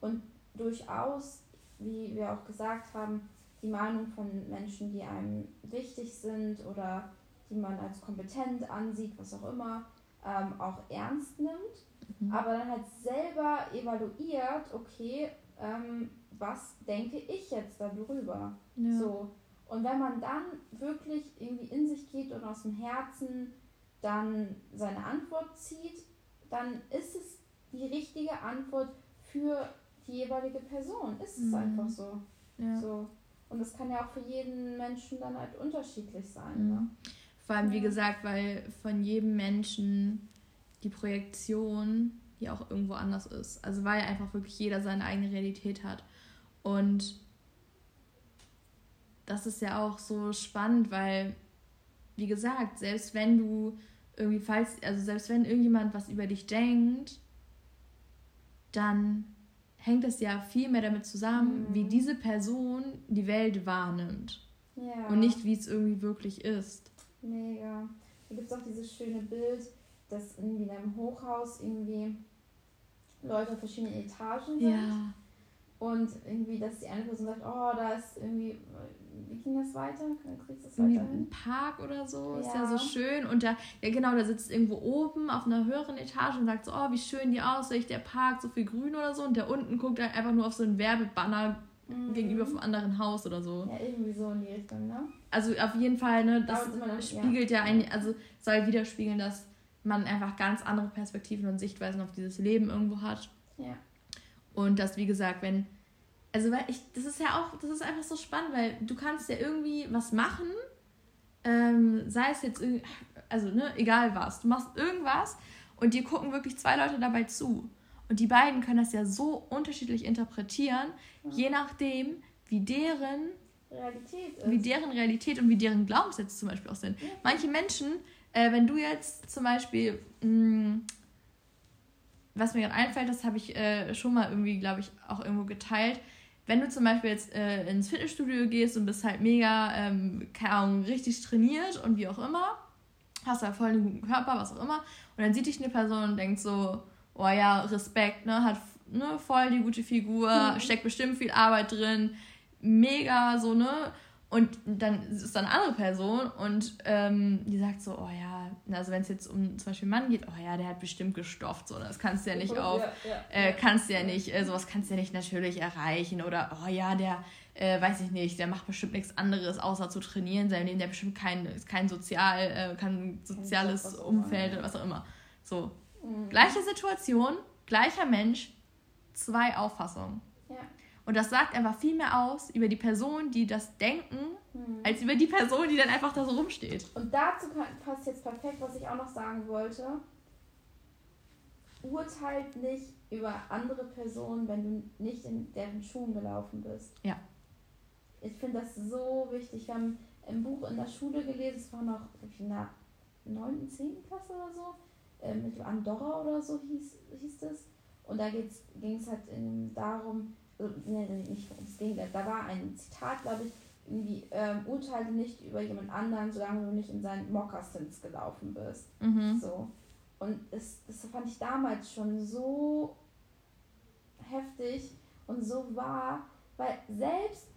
und durchaus wie wir auch gesagt haben, die Meinung von Menschen, die einem wichtig sind oder die man als kompetent ansieht, was auch immer, ähm, auch ernst nimmt, mhm. aber dann halt selber evaluiert, okay, ähm, was denke ich jetzt darüber? Ja. So. Und wenn man dann wirklich irgendwie in sich geht und aus dem Herzen dann seine Antwort zieht, dann ist es die richtige Antwort für die jeweilige Person. Ist es mhm. einfach so. Ja. so. Und das kann ja auch für jeden Menschen dann halt unterschiedlich sein. Mhm. Ne? Vor allem, wie gesagt, weil von jedem Menschen die Projektion ja auch irgendwo anders ist. Also weil einfach wirklich jeder seine eigene Realität hat. Und das ist ja auch so spannend, weil, wie gesagt, selbst wenn du irgendwie falls, also selbst wenn irgendjemand was über dich denkt, dann hängt es ja viel mehr damit zusammen, mhm. wie diese Person die Welt wahrnimmt. Ja. Und nicht, wie es irgendwie wirklich ist. Mega. Da gibt es auch dieses schöne Bild, dass irgendwie in einem Hochhaus irgendwie Leute auf verschiedenen Etagen sind. Ja. Und irgendwie, dass die eine Person sagt, oh, da ist irgendwie wie ging das weiter? Kriegst du das weiter Ein Park oder so, ja. ist ja so schön. Und da, ja genau, da sitzt irgendwo oben auf einer höheren Etage und sagt so, oh, wie schön die Aussicht, der Park, so viel Grün oder so. Und der unten guckt halt einfach nur auf so einen Werbebanner mhm. gegenüber vom anderen Haus oder so. Ja, irgendwie so in die Richtung, ne? Also auf jeden Fall, ne, das dann, spiegelt ja, ja ein, also soll widerspiegeln, dass man einfach ganz andere Perspektiven und Sichtweisen auf dieses Leben irgendwo hat. Ja. Und dass, wie gesagt, wenn also weil ich, das ist ja auch, das ist einfach so spannend, weil du kannst ja irgendwie was machen, ähm, sei es jetzt, also ne, egal was, du machst irgendwas und dir gucken wirklich zwei Leute dabei zu. Und die beiden können das ja so unterschiedlich interpretieren, ja. je nachdem, wie deren Realität ist. Wie deren Realität und wie deren Glaubenssätze zum Beispiel auch sind. Ja. Manche Menschen, äh, wenn du jetzt zum Beispiel, mh, mm, was mir gerade einfällt, das habe ich äh, schon mal irgendwie, glaube ich, auch irgendwo geteilt, wenn du zum Beispiel jetzt äh, ins Fitnessstudio gehst und bist halt mega, ähm, keine Ahnung, richtig trainiert und wie auch immer, hast da voll einen guten Körper, was auch immer, und dann sieht dich eine Person und denkt so, oh ja, Respekt, ne, hat ne, voll die gute Figur, mhm. steckt bestimmt viel Arbeit drin, mega so, ne, und dann ist da eine andere Person und ähm, die sagt so, oh ja, also wenn es jetzt um zum Beispiel einen Mann geht, oh ja, der hat bestimmt gestofft, so, das kannst du ja nicht auf, ja, ja, äh, kannst du ja nicht, äh, sowas kannst du ja nicht natürlich erreichen oder oh ja, der, äh, weiß ich nicht, der macht bestimmt nichts anderes, außer zu trainieren, sein Leben, der bestimmt kein, ist kein sozial, äh, kein soziales Umfeld oder was auch immer. So, mhm. gleiche Situation, gleicher Mensch, zwei Auffassungen. Ja. Und das sagt einfach viel mehr aus über die Person, die das denken, mhm. als über die Person, die dann einfach da so rumsteht. Und dazu passt jetzt perfekt, was ich auch noch sagen wollte. Urteilt nicht über andere Personen, wenn du nicht in deren Schuhen gelaufen bist. Ja. Ich finde das so wichtig. Wir haben ein Buch in der Schule gelesen, es war noch in der 9., 10. Klasse oder so, äh, mit Andorra oder so hieß, hieß es. Und da ging es halt in, darum, also, nee, nicht es ging, da war ein Zitat, glaube ich, irgendwie, ähm, urteile nicht über jemand anderen, solange du nicht in seinen Moccasins gelaufen bist. Mhm. So. Und es, das fand ich damals schon so heftig und so wahr, weil selbst,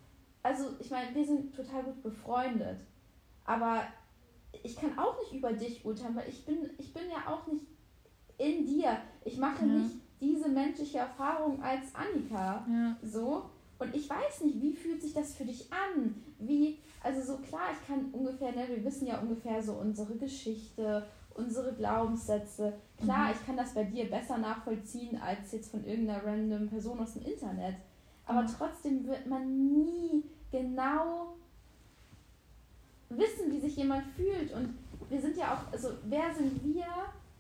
also ich meine, wir sind total gut befreundet, aber ich kann auch nicht über dich urteilen, weil ich bin, ich bin ja auch nicht in dir. Ich mache ja. nicht diese menschliche Erfahrung als Annika. Ja. So. Und ich weiß nicht, wie fühlt sich das für dich an? Wie, also so klar, ich kann ungefähr, ne, wir wissen ja ungefähr so unsere Geschichte, unsere Glaubenssätze. Klar, mhm. ich kann das bei dir besser nachvollziehen als jetzt von irgendeiner random Person aus dem Internet. Aber mhm. trotzdem wird man nie genau wissen, wie sich jemand fühlt. Und wir sind ja auch, also wer sind wir,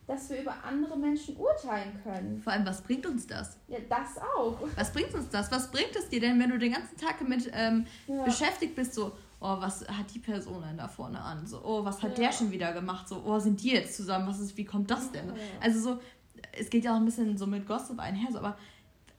dass wir über andere Menschen urteilen können. Vor allem, was bringt uns das? Ja, das auch. Was bringt uns das? Was bringt es dir denn, wenn du den ganzen Tag damit ähm, ja. beschäftigt bist, so, oh, was hat die Person denn da vorne an? So, oh, was hat ja. der schon wieder gemacht? So, oh, sind die jetzt zusammen? Was ist, wie kommt das denn? Ja. Also so, es geht ja auch ein bisschen so mit Gossip einher, so, aber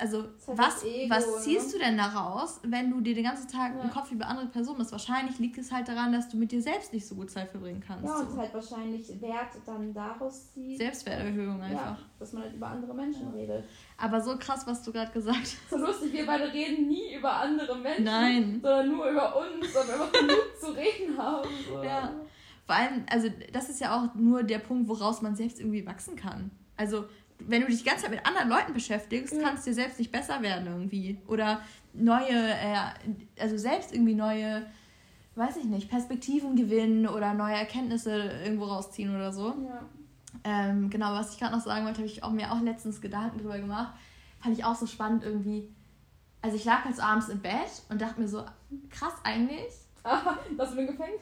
also was, Ego, was ziehst ne? du denn daraus, wenn du dir den ganzen Tag ja. im Kopf über andere Personen bist? Wahrscheinlich liegt es halt daran, dass du mit dir selbst nicht so gut Zeit verbringen kannst. Ja, und es halt wahrscheinlich Wert dann daraus zieht. Selbstwerterhöhung einfach. Ja, dass man halt über andere Menschen ja. redet. Aber so krass, was du gerade gesagt hast. So lustig, wir beide reden nie über andere Menschen. Nein. Sondern nur über uns, und einfach genug zu reden haben. So. Ja. Vor allem, also das ist ja auch nur der Punkt, woraus man selbst irgendwie wachsen kann. Also wenn du dich die ganze Zeit mit anderen Leuten beschäftigst, ja. kannst du dir selbst nicht besser werden irgendwie. Oder neue, äh, also selbst irgendwie neue, weiß ich nicht, Perspektiven gewinnen oder neue Erkenntnisse irgendwo rausziehen oder so. Ja. Ähm, genau, was ich gerade noch sagen wollte, habe ich auch, mir auch letztens Gedanken drüber gemacht. Fand ich auch so spannend irgendwie. Also ich lag jetzt abends im Bett und dachte mir so, krass eigentlich. Ah, dass du im Gefängnis?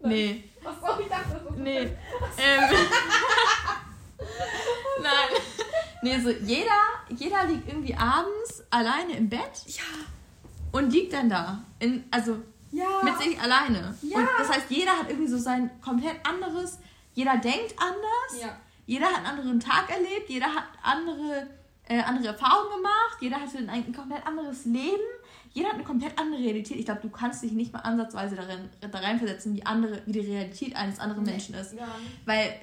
Nee. Achso, ich dachte, das ist Nee. Ähm, Nein. Nee, so jeder, jeder liegt irgendwie abends alleine im Bett. Ja. Und liegt dann da. In, also ja. mit sich alleine. Ja. Und das heißt, jeder hat irgendwie so sein komplett anderes, jeder denkt anders. Ja. Jeder hat einen anderen Tag erlebt, jeder hat andere, äh, andere Erfahrungen gemacht, jeder hatte ein, ein komplett anderes Leben jeder hat eine komplett andere Realität. Ich glaube, du kannst dich nicht mal ansatzweise darin, da reinversetzen, wie, andere, wie die Realität eines anderen Menschen ist. Ja. Weil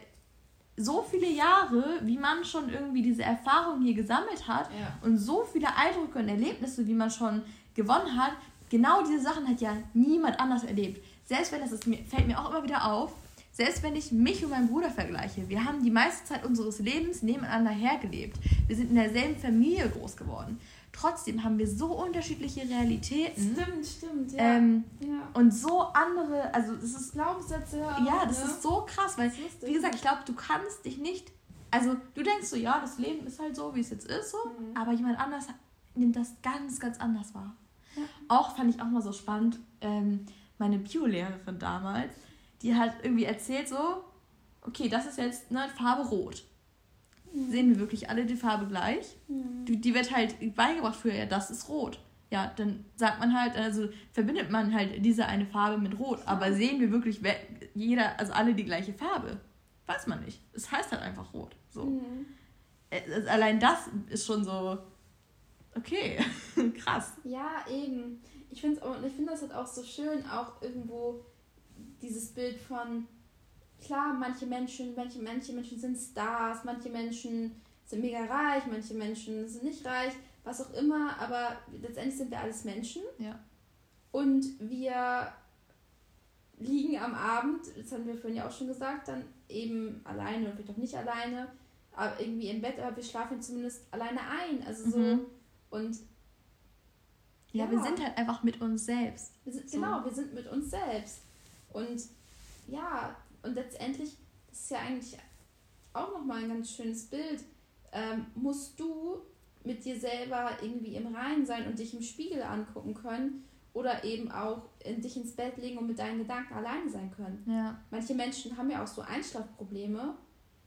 so viele Jahre, wie man schon irgendwie diese Erfahrung hier gesammelt hat ja. und so viele Eindrücke und Erlebnisse, wie man schon gewonnen hat, genau diese Sachen hat ja niemand anders erlebt. Selbst wenn das ist, fällt mir auch immer wieder auf, selbst wenn ich mich und meinen Bruder vergleiche, wir haben die meiste Zeit unseres Lebens nebeneinander hergelebt. Wir sind in derselben Familie groß geworden trotzdem haben wir so unterschiedliche Realitäten. Stimmt, stimmt, ja. Ähm, ja. Und so andere, also das ist Glaubenssätze. Ja, ja das ne? ist so krass, weil, wie gesagt, ich glaube, du kannst dich nicht, also du denkst so, ja, das Leben ist halt so, wie es jetzt ist, so, mhm. aber jemand anders nimmt das ganz, ganz anders wahr. Ja. Auch fand ich auch mal so spannend, ähm, meine Biolehrerin damals, die hat irgendwie erzählt so, okay, das ist jetzt eine Farbe rot sehen wir wirklich alle die Farbe gleich. Mhm. Die, die wird halt beigebracht früher, ja, das ist rot. Ja, dann sagt man halt, also verbindet man halt diese eine Farbe mit Rot. Aber sehen wir wirklich jeder, also alle die gleiche Farbe? Weiß man nicht. Es heißt halt einfach Rot. So. Mhm. Allein das ist schon so, okay, krass. Ja, eben. Ich finde find das halt auch so schön, auch irgendwo dieses Bild von, klar, manche Menschen, manche, manche Menschen sind Stars, manche Menschen sind mega reich, manche Menschen sind nicht reich, was auch immer, aber letztendlich sind wir alles Menschen. Ja. Und wir liegen am Abend, das haben wir vorhin ja auch schon gesagt, dann eben alleine oder vielleicht auch nicht alleine, aber irgendwie im Bett, aber wir schlafen zumindest alleine ein. Also so mhm. und ja, ja, wir sind halt einfach mit uns selbst. Wir sind, so. Genau, wir sind mit uns selbst. Und ja, und letztendlich, das ist ja eigentlich auch nochmal ein ganz schönes Bild, ähm, musst du mit dir selber irgendwie im Reinen sein und dich im Spiegel angucken können oder eben auch in dich ins Bett legen und mit deinen Gedanken alleine sein können. Ja. Manche Menschen haben ja auch so Einschlafprobleme,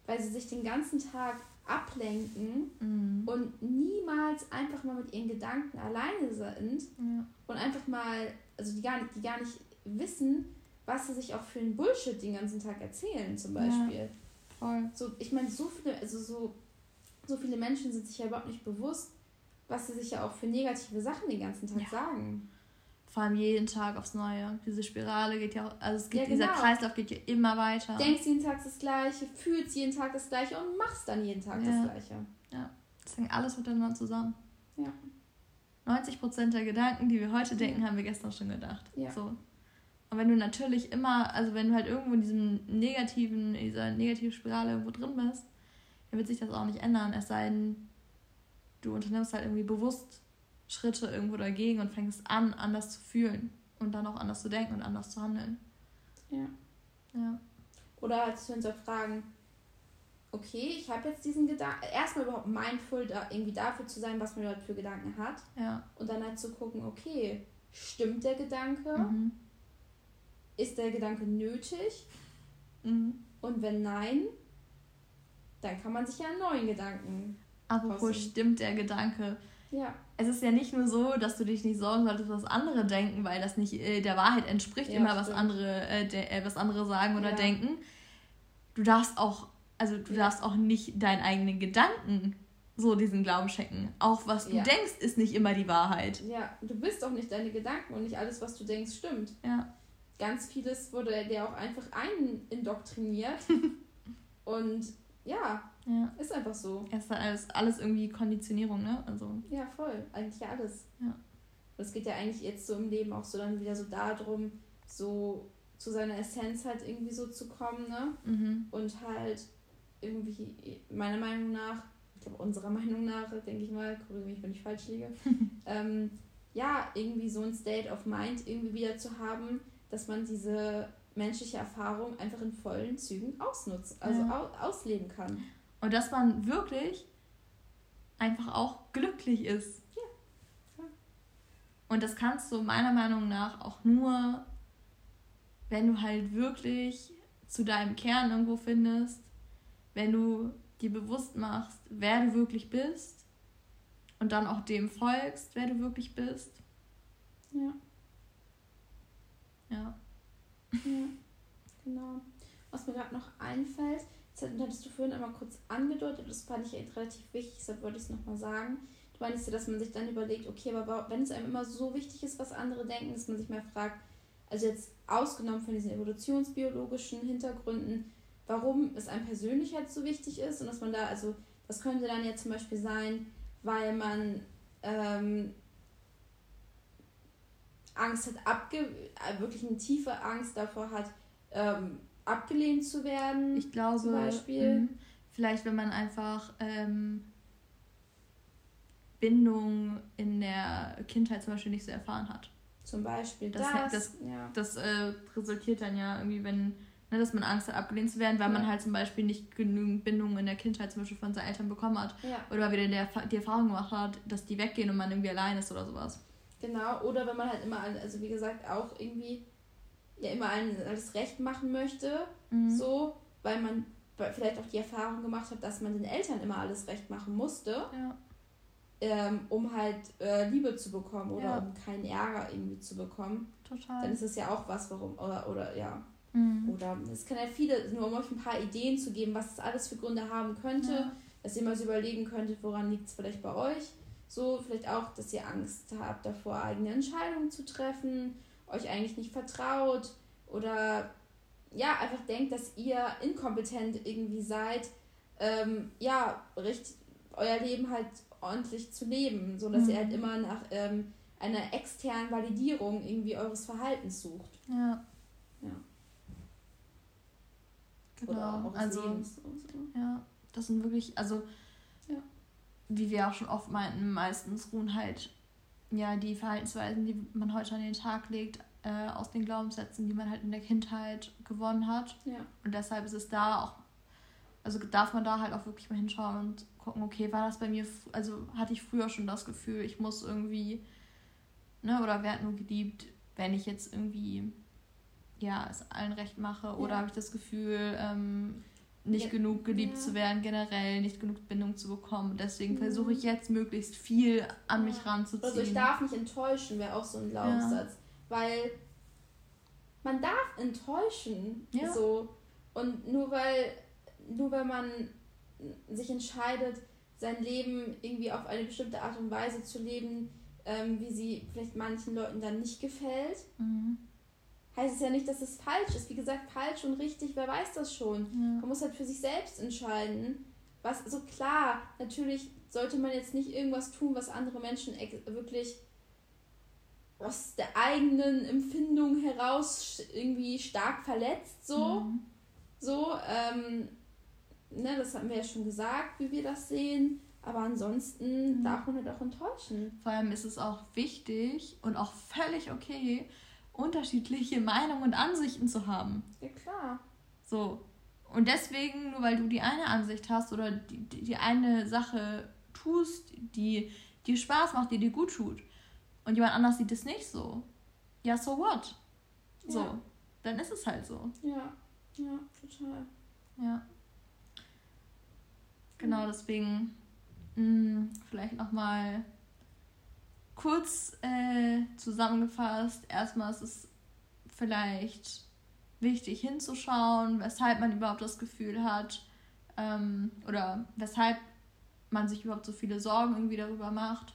weil sie sich den ganzen Tag ablenken mhm. und niemals einfach mal mit ihren Gedanken alleine sind ja. und einfach mal, also die gar nicht, die gar nicht wissen, was sie sich auch für ein Bullshit den ganzen Tag erzählen, zum Beispiel. Ja, voll. So, ich meine, so viele, also so, so viele Menschen sind sich ja überhaupt nicht bewusst, was sie sich ja auch für negative Sachen den ganzen Tag ja. sagen. Vor allem jeden Tag aufs Neue. Diese Spirale geht ja auch, also es geht, ja, genau. dieser Kreislauf geht ja immer weiter. Denkst jeden Tag das Gleiche, fühlst jeden Tag das Gleiche und machst dann jeden Tag das Gleiche. Ja, das hängt alles miteinander zusammen. Ja. 90% der Gedanken, die wir heute denken, haben wir gestern schon gedacht. Ja. So. Und wenn du natürlich immer, also wenn du halt irgendwo in diesem negativen, in dieser negativen Spirale irgendwo drin bist, dann wird sich das auch nicht ändern. Es sei denn, du unternimmst halt irgendwie bewusst Schritte irgendwo dagegen und fängst an, anders zu fühlen und dann auch anders zu denken und anders zu handeln. Ja. Ja. Oder halt zu hinterfragen, okay, ich habe jetzt diesen Gedanken, erstmal überhaupt mindful da, irgendwie dafür zu sein, was man überhaupt für Gedanken hat. Ja. Und dann halt zu gucken, okay, stimmt der Gedanke? Mhm. Ist der Gedanke nötig? Mhm. Und wenn nein, dann kann man sich ja einen neuen Gedanken. Apropos stimmt der Gedanke. Ja. Es ist ja nicht nur so, dass du dich nicht sorgen solltest, was andere denken, weil das nicht äh, der Wahrheit entspricht, ja, immer was andere, äh, de, äh, was andere sagen oder ja. denken. Du darfst auch, also du darfst auch nicht deinen eigenen Gedanken so diesen Glauben schenken. Auch was du denkst, ist nicht immer die Wahrheit. Ja, du bist auch nicht deine Gedanken und nicht alles, was du denkst, stimmt. Ja. Ganz vieles wurde dir auch einfach einindoktriniert. und ja, ja. Ist einfach so. Es ist alles, alles irgendwie Konditionierung, ne? Also. Ja, voll. Eigentlich alles. Ja. Es geht ja eigentlich jetzt so im Leben auch so dann wieder so darum, so zu seiner Essenz halt irgendwie so zu kommen, ne? Mhm. Und halt irgendwie, meiner Meinung nach, ich glaube unserer Meinung nach, denke ich mal, korrigiere mich, wenn ich falsch liege, ähm, ja, irgendwie so ein State of Mind irgendwie wieder zu haben, dass man diese menschliche Erfahrung einfach in vollen Zügen ausnutzt, also ja. ausleben kann. Und dass man wirklich einfach auch glücklich ist. Ja. Und das kannst du meiner Meinung nach auch nur, wenn du halt wirklich zu deinem Kern irgendwo findest, wenn du dir bewusst machst, wer du wirklich bist und dann auch dem folgst, wer du wirklich bist. Ja. Ja. Ja, genau. Was mir gerade noch einfällt, das hattest du vorhin einmal kurz angedeutet, das fand ich echt relativ wichtig, deshalb wollte ich es nochmal sagen. Du meinst ja, dass man sich dann überlegt, okay, aber wenn es einem immer so wichtig ist, was andere denken, dass man sich mal fragt, also jetzt ausgenommen von diesen evolutionsbiologischen Hintergründen, warum es einem persönlich halt so wichtig ist und dass man da, also das könnte dann ja zum Beispiel sein, weil man ähm, Angst hat, abge äh, wirklich eine tiefe Angst davor hat, ähm, abgelehnt zu werden. Ich glaube, zum Beispiel. Mh, vielleicht, wenn man einfach ähm, Bindung in der Kindheit zum Beispiel nicht so erfahren hat. Zum Beispiel das. Das, das, ja. das äh, resultiert dann ja irgendwie, wenn, ne, dass man Angst hat, abgelehnt zu werden, weil ja. man halt zum Beispiel nicht genügend Bindung in der Kindheit zum Beispiel von seinen Eltern bekommen hat. Ja. Oder wieder der, die Erfahrung gemacht hat, dass die weggehen und man irgendwie allein ist oder sowas. Genau, oder wenn man halt immer, also wie gesagt, auch irgendwie ja immer alles recht machen möchte, mhm. so, weil man vielleicht auch die Erfahrung gemacht hat, dass man den Eltern immer alles recht machen musste, ja. ähm, um halt äh, Liebe zu bekommen oder ja. um keinen Ärger irgendwie zu bekommen. Total. Dann ist es ja auch was, warum, oder, oder ja. Mhm. Oder es kann ja viele, nur um euch ein paar Ideen zu geben, was es alles für Gründe haben könnte, ja. dass ihr mal so überlegen könntet, woran liegt es vielleicht bei euch. So, vielleicht auch, dass ihr Angst habt davor, eigene Entscheidungen zu treffen euch eigentlich nicht vertraut oder ja, einfach denkt, dass ihr inkompetent irgendwie seid, ähm, ja, richtig, euer Leben halt ordentlich zu leben, so dass mhm. ihr halt immer nach ähm, einer externen Validierung irgendwie eures Verhaltens sucht. Ja. Ja. Genau. Oder auch also, Lebens so. Ja, das sind wirklich, also. Wie wir auch schon oft meinten, meistens ruhen halt ja die Verhaltensweisen, die man heute an den Tag legt, äh, aus den Glaubenssätzen, die man halt in der Kindheit gewonnen hat. Ja. Und deshalb ist es da auch, also darf man da halt auch wirklich mal hinschauen und gucken, okay, war das bei mir, also hatte ich früher schon das Gefühl, ich muss irgendwie, ne, oder wer hat nur geliebt, wenn ich jetzt irgendwie, ja, es allen recht mache, oder habe ich das Gefühl, ähm, nicht ja. genug geliebt ja. zu werden, generell nicht genug Bindung zu bekommen. Deswegen mhm. versuche ich jetzt möglichst viel an mich ranzuziehen. Also ich darf nicht enttäuschen, wäre auch so ein Glaubenssatz weil man darf enttäuschen. So. Und nur weil, nur weil man sich entscheidet, sein Leben irgendwie auf eine bestimmte Art und Weise zu leben, ähm, wie sie vielleicht manchen Leuten dann nicht gefällt. Mhm. Heißt es ja nicht, dass es falsch ist. Wie gesagt, falsch und richtig, wer weiß das schon. Ja. Man muss halt für sich selbst entscheiden. Was, so klar, natürlich sollte man jetzt nicht irgendwas tun, was andere Menschen wirklich aus der eigenen Empfindung heraus irgendwie stark verletzt, so. Mhm. So, ähm, ne, das hatten wir ja schon gesagt, wie wir das sehen. Aber ansonsten mhm. darf man halt auch enttäuschen. Vor allem ist es auch wichtig und auch völlig okay, unterschiedliche Meinungen und Ansichten zu haben. Ja, klar. So. Und deswegen, nur weil du die eine Ansicht hast oder die, die, eine Sache tust, die dir Spaß macht, die dir gut tut, und jemand anders sieht es nicht so, ja, so what? So. Ja. Dann ist es halt so. Ja, ja, total. Ja. Genau, deswegen mh, hm, vielleicht nochmal kurz äh, zusammengefasst. Erstmal ist es vielleicht wichtig hinzuschauen, weshalb man überhaupt das Gefühl hat ähm, oder weshalb man sich überhaupt so viele Sorgen irgendwie darüber macht,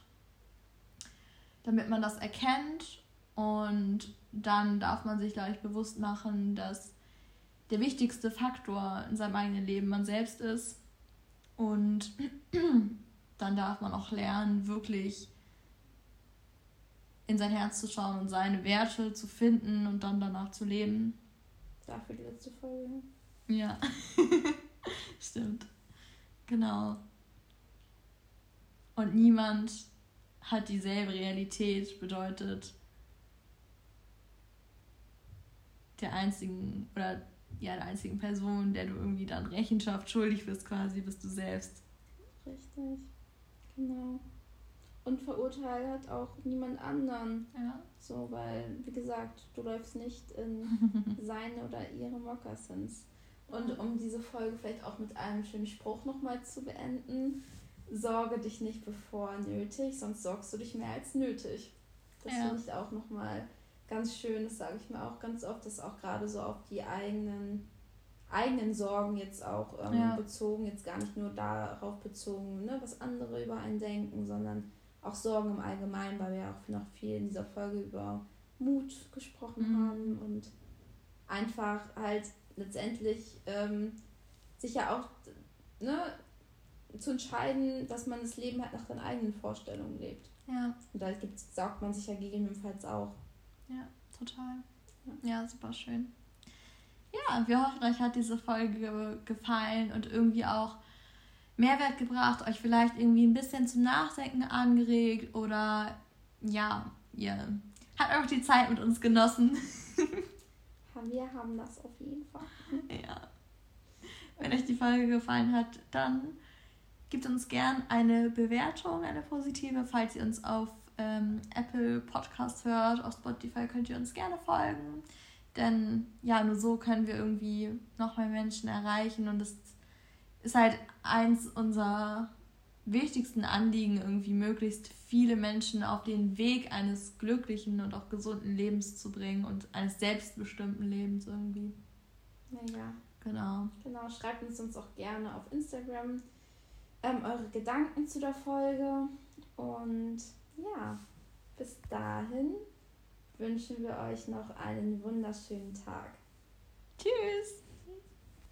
damit man das erkennt und dann darf man sich gleich bewusst machen, dass der wichtigste Faktor in seinem eigenen Leben man selbst ist und dann darf man auch lernen, wirklich in sein Herz zu schauen und seine Werte zu finden und dann danach zu leben. Dafür die letzte Folge. Ja, stimmt. Genau. Und niemand hat dieselbe Realität, bedeutet der einzigen oder ja, der einzigen Person, der du irgendwie dann Rechenschaft schuldig bist, quasi, bist du selbst. Richtig. Genau. Und verurteilt hat auch niemand anderen. Ja. So, weil, wie gesagt, du läufst nicht in seine oder ihre Moccasins. Und um diese Folge vielleicht auch mit einem schönen Spruch nochmal zu beenden, sorge dich nicht bevor nötig, sonst sorgst du dich mehr als nötig. Das ja. finde ich auch nochmal ganz schön, das sage ich mir auch ganz oft, dass auch gerade so auf die eigenen eigenen Sorgen jetzt auch ähm, ja. bezogen, jetzt gar nicht nur darauf bezogen, ne, was andere über einen denken, sondern auch Sorgen im Allgemeinen, weil wir ja auch noch viel in dieser Folge über Mut gesprochen mhm. haben und einfach halt letztendlich ähm, sich ja auch ne, zu entscheiden, dass man das Leben halt nach seinen eigenen Vorstellungen lebt. Ja. Und da saugt man sich ja gegebenenfalls auch. Ja, total. Ja, ja super schön ja, wir hoffen, euch hat diese Folge gefallen und irgendwie auch Mehrwert gebracht, euch vielleicht irgendwie ein bisschen zum Nachdenken angeregt oder ja, ihr habt auch die Zeit mit uns genossen. wir haben das auf jeden Fall. Ja. Wenn euch die Folge gefallen hat, dann gebt uns gern eine Bewertung, eine positive, falls ihr uns auf ähm, Apple Podcast hört. Auf Spotify könnt ihr uns gerne folgen. Denn ja, nur so können wir irgendwie noch mehr Menschen erreichen und es ist halt eins unserer wichtigsten Anliegen, irgendwie möglichst viele Menschen auf den Weg eines glücklichen und auch gesunden Lebens zu bringen und eines selbstbestimmten Lebens irgendwie. Ja. Genau. Genau, schreibt uns uns auch gerne auf Instagram ähm, eure Gedanken zu der Folge. Und ja, bis dahin wünschen wir euch noch einen wunderschönen Tag. Tschüss!